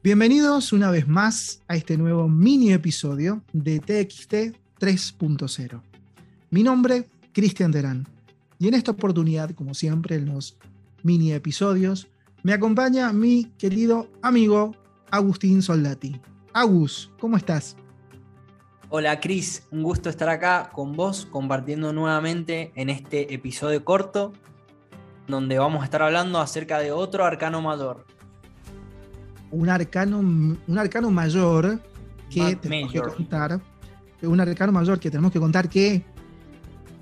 Bienvenidos una vez más a este nuevo mini episodio de TXT 3.0. Mi nombre, Cristian Terán, y en esta oportunidad, como siempre en los mini episodios, me acompaña mi querido amigo Agustín Soldati. Agus, ¿cómo estás? Hola Cris, un gusto estar acá con vos compartiendo nuevamente en este episodio corto donde vamos a estar hablando acerca de otro arcano mayor, un arcano, un arcano mayor que tenemos que contar. Un arcano mayor que tenemos que contar que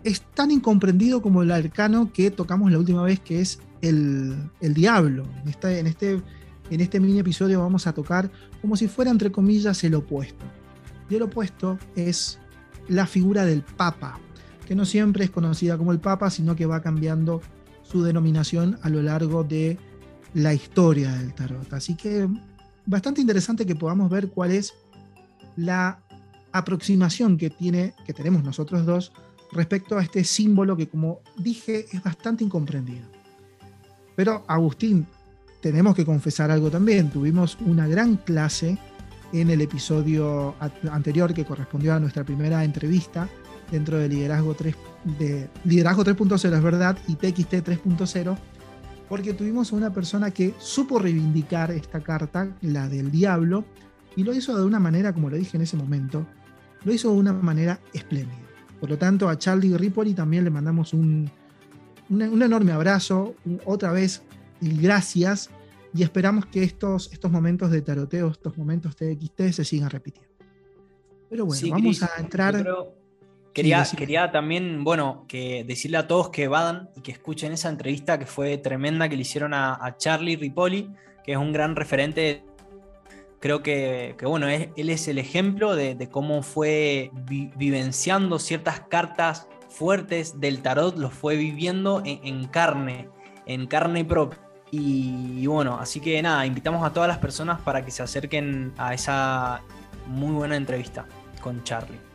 es tan incomprendido como el arcano que tocamos la última vez, que es el, diablo. En este, en, este, en este mini episodio vamos a tocar como si fuera, entre comillas, el opuesto. Y el opuesto es la figura del Papa, que no siempre es conocida como el Papa, sino que va cambiando su denominación a lo largo de la historia del tarot. Así que bastante interesante que podamos ver cuál es la aproximación que, tiene, que tenemos nosotros dos respecto a este símbolo que, como dije, es bastante incomprendido. Pero, Agustín, tenemos que confesar algo también. Tuvimos una gran clase en el episodio anterior que correspondió a nuestra primera entrevista dentro de Liderazgo 3 de Liderazgo 3.0 es verdad y TXT 3.0 porque tuvimos a una persona que supo reivindicar esta carta, la del diablo, y lo hizo de una manera, como lo dije en ese momento, lo hizo de una manera espléndida. Por lo tanto, a Charlie Ripoli también le mandamos un, un, enorme abrazo, otra vez, gracias, y esperamos que estos, estos momentos de taroteo, estos momentos TXT se sigan repitiendo. Pero bueno, vamos a entrar... Quería, también, bueno, que decirle a todos que vayan y que escuchen esa entrevista que fue tremenda que le hicieron a, Charlie Ripoli, que es un gran referente. Creo que, bueno, él es el ejemplo de, cómo fue vivenciando ciertas cartas fuertes del tarot, los fue viviendo en, carne, en carne propia. y, bueno, así que nada, invitamos a todas las personas para que se acerquen a esa muy buena entrevista con Charlie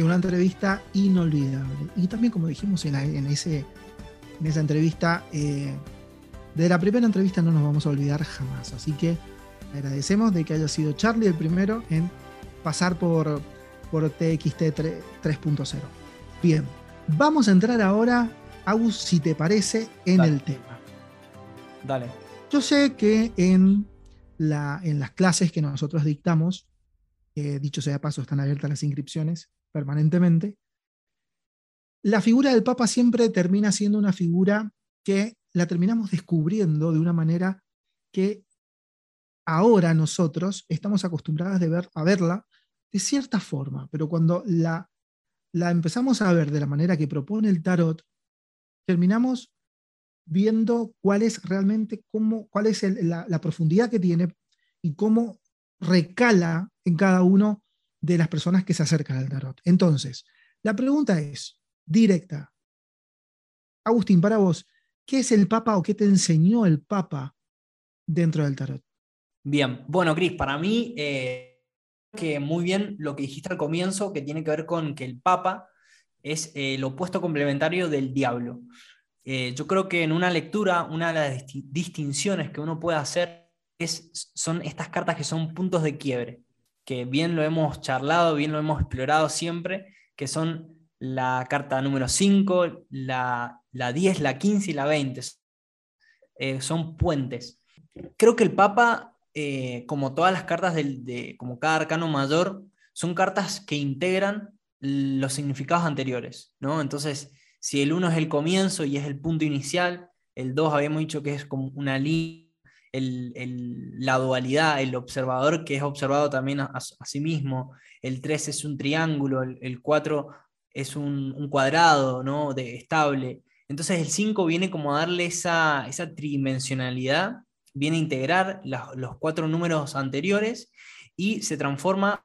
una entrevista inolvidable. Y también, como dijimos en, ese, en esa entrevista, eh, de la primera entrevista no nos vamos a olvidar jamás. Así que agradecemos de que haya sido Charlie el primero en pasar por, por TXT 3.0. Bien, vamos a entrar ahora, Agus, si te parece, en el tema. Dale. Yo sé que en, la, en las clases que nosotros dictamos, dicho sea paso, están abiertas las inscripciones, permanentemente, la figura del Papa siempre termina siendo una figura que la terminamos descubriendo de una manera que ahora nosotros estamos acostumbrados de ver, a verla de cierta forma, pero cuando la, la empezamos a ver de la manera que propone el tarot, terminamos viendo cuál es realmente, cómo, cuál es la, la profundidad que tiene y cómo recala en cada uno de las personas que se acercan al tarot. Entonces, la pregunta es directa. Agustín, para vos, ¿qué es el Papa o qué te enseñó el Papa dentro del tarot? Bien, bueno, Cris, para mí, eh, que muy bien lo que dijiste al comienzo, que tiene que ver con que el Papa es eh, el opuesto complementario del diablo. Eh, yo creo que en una lectura, una de las distinciones que uno puede hacer es, son estas cartas que son puntos de quiebre que bien lo hemos charlado, bien lo hemos explorado siempre, que son la carta número 5, la, 10, la 15 y la 20. Eh, son puentes. Creo que el Papa, eh, como todas las cartas de, como cada arcano mayor, son cartas que integran los significados anteriores, ¿no? Entonces, si el 1 es el comienzo y es el punto inicial, el 2 habíamos dicho que es como una línea la dualidad, el observador que es observado también a, sí mismo, el 3 es un triángulo, el, 4 es un, cuadrado ¿no? de, estable. Entonces el 5 viene como a darle esa, esa tridimensionalidad, viene a integrar los cuatro números anteriores y se transforma,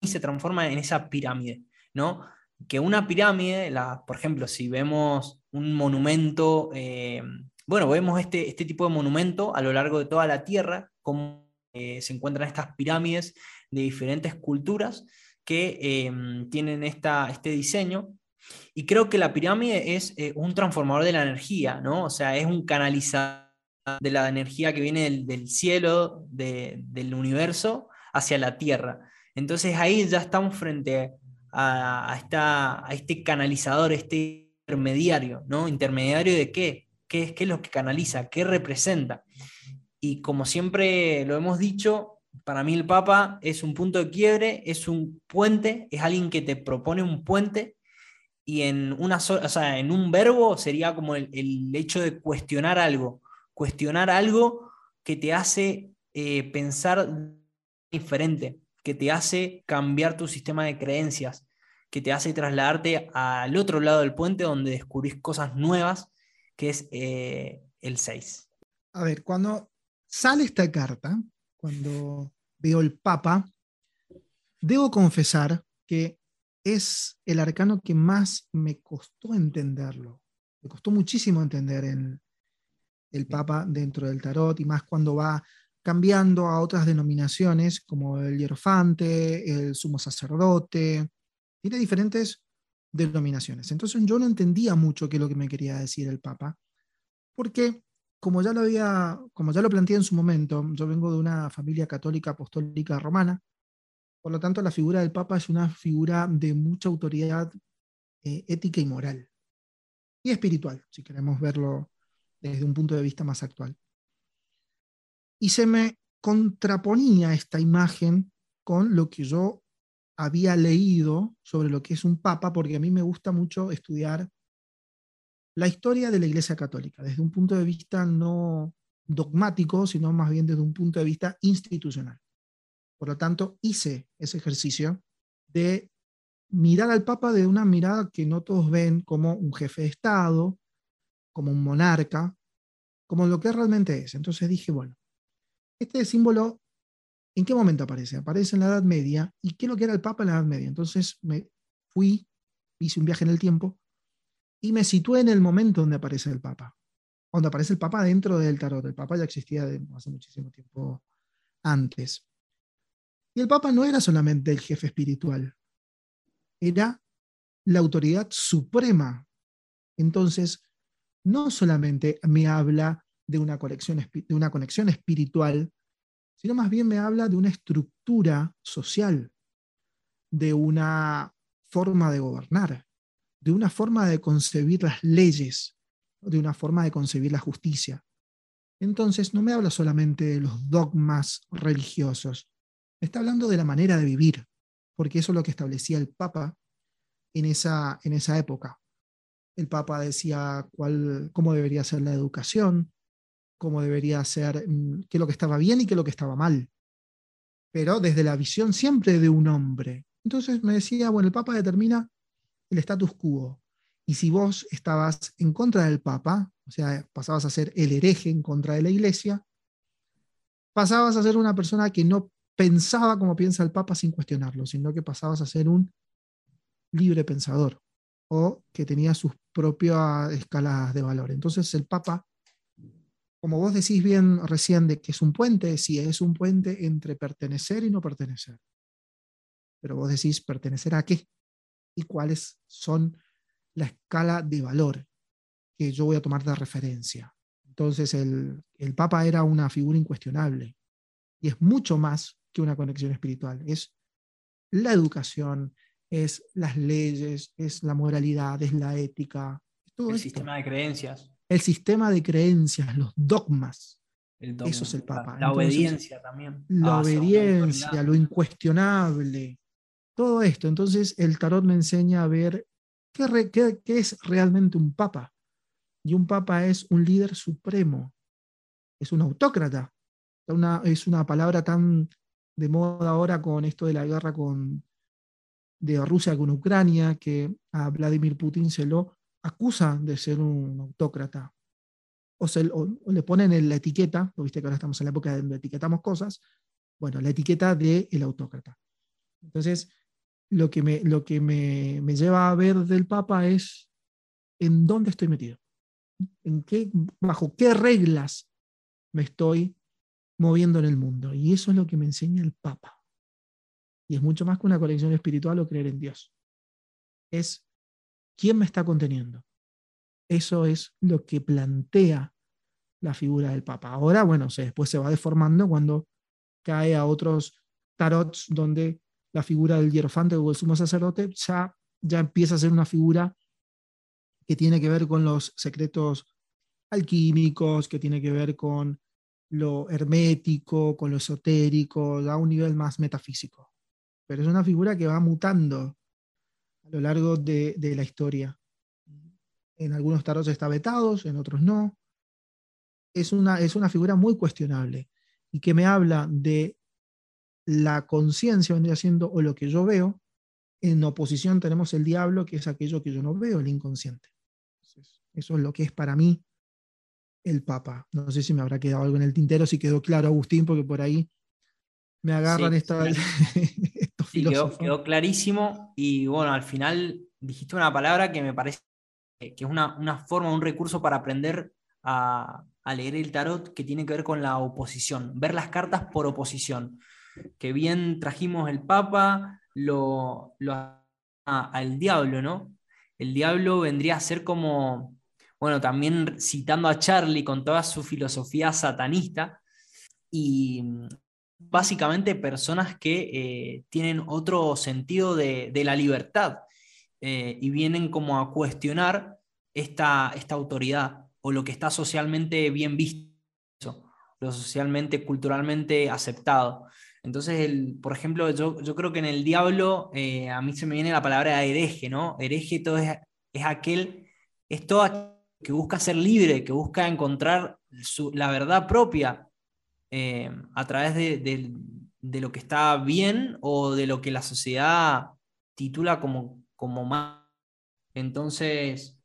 y se transforma en esa pirámide. ¿no? Que una pirámide, la, por ejemplo, si vemos un monumento eh, bueno, vemos este, este tipo de monumento a lo largo de toda la Tierra, como eh, se encuentran estas pirámides de diferentes culturas que em, tienen esta, este diseño. Y creo que la pirámide es eh, un transformador de la energía, ¿no? O sea, es un canalizador de la energía que viene del, cielo, del universo, hacia la tierra. Entonces ahí ya estamos frente a, esta, a este canalizador, este intermediario, ¿no? ¿Intermediario de qué? ¿Qué es, ¿Qué es lo que canaliza? ¿Qué representa? Y como siempre lo hemos dicho, para mí el Papa es un punto de quiebre, es un puente, es alguien que te propone un puente y en, una en un verbo sería como el, hecho de cuestionar algo, cuestionar algo que te hace eh, pensar diferente, que te hace cambiar tu sistema de creencias, que te hace trasladarte al otro lado del puente donde descubrís cosas nuevas, que es eh, el 6. A ver, cuando sale esta carta, cuando veo el Papa, debo confesar que es el arcano que más me costó entenderlo. Me costó muchísimo entender el, el Papa dentro del tarot y más cuando va cambiando a otras denominaciones como el hierofante, el sumo sacerdote. Tiene diferentes denominaciones. Entonces yo no entendía mucho qué es lo que me quería decir el Papa, porque como ya lo había, como ya lo planteé en su momento, yo vengo de una familia católica apostólica romana, por lo tanto la figura del Papa es una figura de mucha autoridad eh, ética y moral, y espiritual, si queremos verlo desde un punto de vista más actual. Y se me contraponía esta imagen con lo que yo había leído sobre lo que es un papa, porque a mí me gusta mucho estudiar la historia de la Iglesia Católica, desde un punto de vista no dogmático, sino más bien desde un punto de vista institucional. Por lo tanto, hice ese ejercicio de mirar al Papa de una mirada que no todos ven como un jefe de Estado, como un monarca, como lo que realmente es. Entonces dije, bueno, este símbolo, ¿en qué momento aparece? Aparece en la Edad Media. ¿Y qué lo que era el Papa en la Edad Media? Entonces me fui, hice un viaje en el tiempo y me situé en el momento donde aparece el Papa, donde aparece el Papa dentro del tarot. El Papa ya existía hace muchísimo tiempo antes. Y el Papa no era solamente el jefe espiritual, era la autoridad suprema. Entonces, no solamente me habla de una, de una conexión espiritual, sino más bien me habla de una estructura social, de una forma de gobernar de una forma de concebir las leyes, de una forma de concebir la justicia. Entonces no me habla solamente de los dogmas religiosos, me está hablando de la manera de vivir, porque eso es lo que establecía el Papa en esa, en esa época. El Papa decía cuál, cómo debería ser la educación, cómo debería ser, mm, qué es lo que estaba bien y qué es lo que estaba mal, pero desde la visión siempre de un hombre. Entonces me decía, bueno, el Papa determina el status quo. Y si vos estabas en contra del Papa, o sea, pasabas a ser el hereje en contra de la Iglesia, pasabas a ser una persona que no pensaba como piensa el Papa sin cuestionarlo, sino que pasabas a ser un libre pensador o que tenía sus propias escalas de valor. Entonces el Papa, como vos decís bien recién de que es un puente, sí, es un puente entre pertenecer y no pertenecer. Pero vos decís, ¿pertenecer a qué? y cuáles son la escala de valor que yo voy a tomar de referencia. Entonces el, Papa era una figura incuestionable y es mucho más que una conexión espiritual. Es la educación, es las leyes, es la moralidad, es la ética. el sistema de creencias. El sistema de creencias, los dogmas. Eso es el Papa. La, obediencia también. La obediencia, lo incuestionable, todo esto. Entonces el tarot me enseña a ver qué, es realmente un papa. Y un papa es un líder supremo, es un autócrata. Una, es una palabra tan de moda ahora con esto de la guerra con, de Rusia con Ucrania, que a Vladimir Putin se lo acusa de ser un autócrata. O, se, le ponen la etiqueta, lo viste que ahora estamos en la época donde etiquetamos cosas, bueno, la etiqueta de el autócrata. Entonces, lo que, me, lo que me, me, lleva a ver del Papa es en dónde estoy metido, en bajo qué reglas me estoy moviendo en el mundo. Y eso es lo que me enseña el Papa. Y es mucho más que una colección espiritual o creer en Dios. Es quién me está conteniendo. Eso es lo que plantea la figura del Papa. Ahora, bueno, se, después se va deformando cuando cae a otros tarots donde la figura del hierofante o el sumo sacerdote ya, ya empieza a ser una figura que tiene que ver con los secretos alquímicos, que tiene que ver con lo hermético, con lo esotérico, a un nivel más metafísico. Pero es una figura que va mutando a lo largo de, de la historia. En algunos tarots está vetados, en otros no. Es una, es una figura muy cuestionable y que me habla de la conciencia, vendría siendo, o lo que yo veo. En oposición tenemos el diablo, que es aquello que yo no veo, el inconsciente. eso es lo que es para mí el Papa. No sé si me habrá quedado algo en el tintero, si quedó claro, Agustín, porque por ahí me agarran esta, estos quedó, clarísimo y bueno, al final dijiste una palabra que me parece que es una, una forma, un recurso para aprender a, a, leer el tarot que tiene que ver con la oposición, ver las cartas por oposición. Que bien trajimos el Papa, lo, lo al diablo, ¿no? El diablo vendría a ser como bueno, también citando a Charlie con toda su filosofía satanista, y básicamente personas que eh, tienen otro sentido de, la libertad eh, y vienen como a cuestionar esta, esta autoridad o lo que está socialmente bien visto, lo socialmente, culturalmente aceptado. Entonces, por ejemplo, yo, yo, creo que en el diablo eh, a mí se me viene la palabra hereje, ¿no? Hereje todo es, es aquel, es todo que busca ser libre, que busca encontrar la verdad propia eh, a través de, lo que está bien o de lo que la sociedad titula como, como mal. Entonces,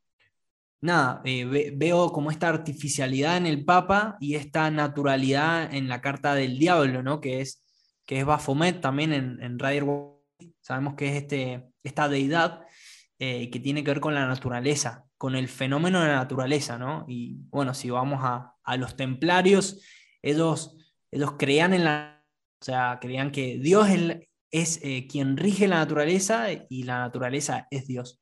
nada, eh, veo como esta artificialidad en el Papa y esta naturalidad en la carta del diablo, ¿no? que, es, que es Baphomet también en, en Rider Sabemos que es este, esta deidad eh, que tiene que ver con la naturaleza, con el fenómeno de la naturaleza, ¿no? Y bueno, si vamos a, los templarios, ellos, ellos creían en la, o sea, creían que Dios es, eh, quien rige la naturaleza y la naturaleza es Dios.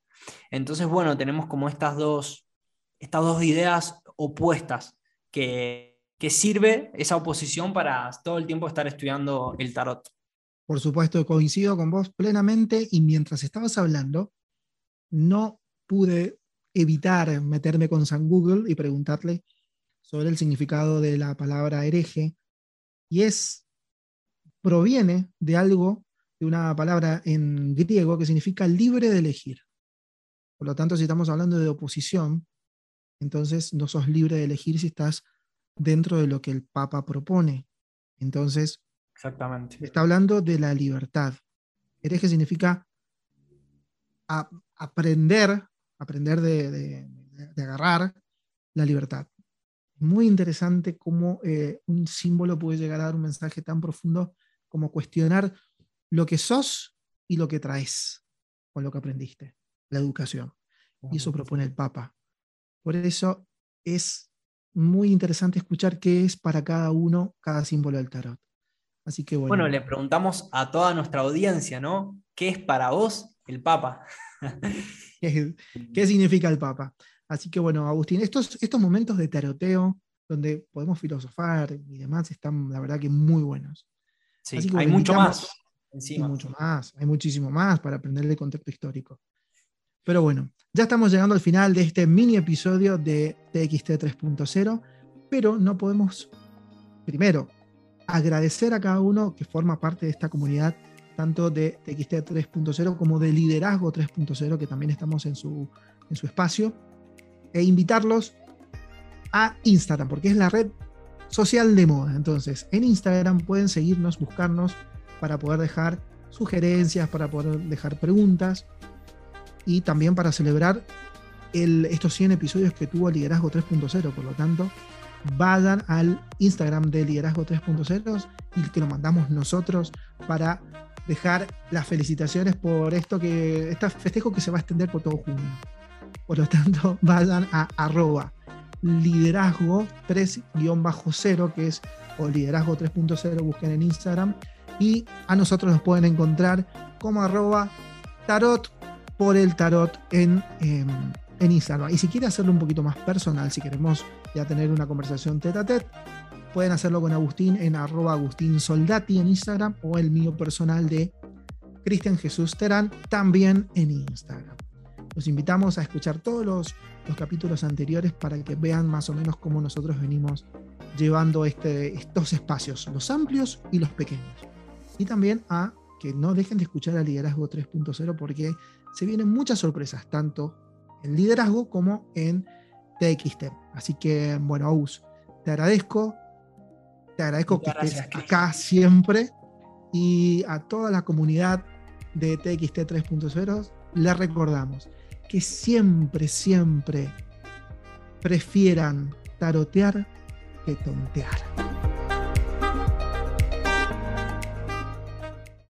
Entonces, bueno, tenemos como estas dos, estas dos ideas opuestas que, que sirve esa oposición para todo el tiempo estar estudiando el tarot. Por supuesto, coincido con vos plenamente y mientras estabas hablando, no pude evitar meterme con San Google y preguntarle sobre el significado de la palabra hereje. Y es, proviene de algo, de una palabra en griego que significa libre de elegir. Por lo tanto, si estamos hablando de oposición, entonces no sos libre de elegir si estás dentro de lo que el Papa propone. Entonces, Exactamente. está hablando de la libertad. Hereje significa aprender aprender de, agarrar la libertad. Muy interesante cómo eh, un símbolo puede llegar a dar un mensaje tan profundo como cuestionar lo que sos y lo que traes con lo que aprendiste, la educación. Y eso propone el Papa. Por eso es muy interesante escuchar qué es para cada uno cada símbolo del tarot. Así que bueno. Bueno, le preguntamos a toda nuestra audiencia, ¿no? ¿Qué es para vos el Papa? ¿Qué, significa el Papa? Así que bueno, Agustín, estos, estos momentos de taroteo donde podemos filosofar y demás están, la verdad, que muy buenos. Sí, hay mucho más. Encima. mucho más, hay muchísimo más para aprender el contexto histórico. Pero bueno, ya estamos llegando al final de este mini episodio de TXT 3.0, pero no podemos, primero, agradecer a cada uno que forma parte de esta comunidad tanto de TXT 3.0 como de Liderazgo 3.0, que también estamos en su, en su espacio, e invitarlos a Instagram, porque es la red social de moda. Entonces, en Instagram pueden seguirnos, buscarnos para poder dejar sugerencias, para poder dejar preguntas y también para celebrar el, estos 100 episodios que tuvo Liderazgo 3.0. Por lo tanto, vayan al Instagram de Liderazgo 3.0 y que lo mandamos nosotros para dejar las felicitaciones por esto que este festejo que se va a extender por todo junio. Por lo tanto, vayan a arroba liderazgo 3-0, que es o liderazgo 3.0, busquen en Instagram. Y a nosotros nos pueden encontrar como arroba tarot por el tarot en, em, en Instagram. Y si quiere hacerlo un poquito más personal, si queremos ya tener una conversación tete a tete, pueden hacerlo con Agustín en arroba Agustín Soldati en Instagram o el mío personal de Cristian Jesús Terán también en Instagram. Los invitamos a escuchar todos los, los, capítulos anteriores para que vean más o menos cómo nosotros venimos llevando este, estos espacios, los amplios y los pequeños. Y también a que no dejen de escuchar a Liderazgo 3.0 porque se vienen muchas sorpresas, tanto en liderazgo como en TXT. Así que, bueno, Aus, te agradezco. Te agradezco que estés acá siempre. Y a toda la comunidad de TXT 3.0 le recordamos que siempre, siempre prefieran tarotear que tontear.